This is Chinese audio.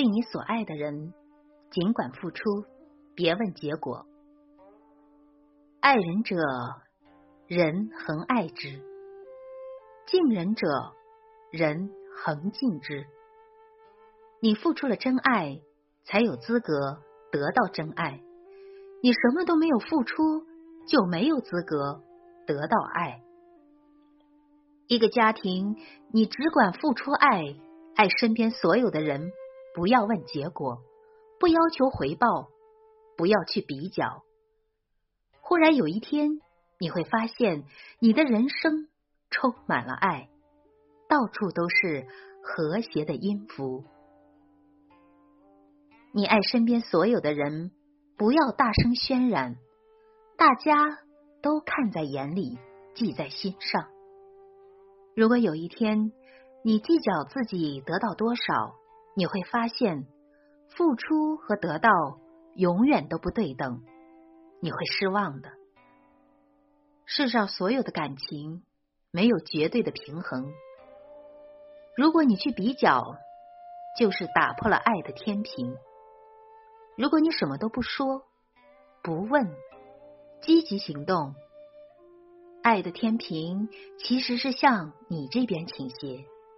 对你所爱的人，尽管付出，别问结果。爱人者，人恒爱之；敬人者，人恒敬之。你付出了真爱，才有资格得到真爱。你什么都没有付出，就没有资格得到爱。一个家庭，你只管付出爱，爱身边所有的人，不要问结果，不要求回报，不要去比较。忽然有一天，你会发现，你的人生充满了爱，到处都是和谐的音符。你爱身边所有的人。不要大声渲染，大家都看在眼里，记在心上。如果有一天你计较自己得到多少，你会发现付出和得到永远都不对等，你会失望的。世上所有的感情没有绝对的平衡，如果你去比较，就是打破了爱的天平。如果你什么都不说，不问，积极行动，爱的天平其实是向你这边倾斜。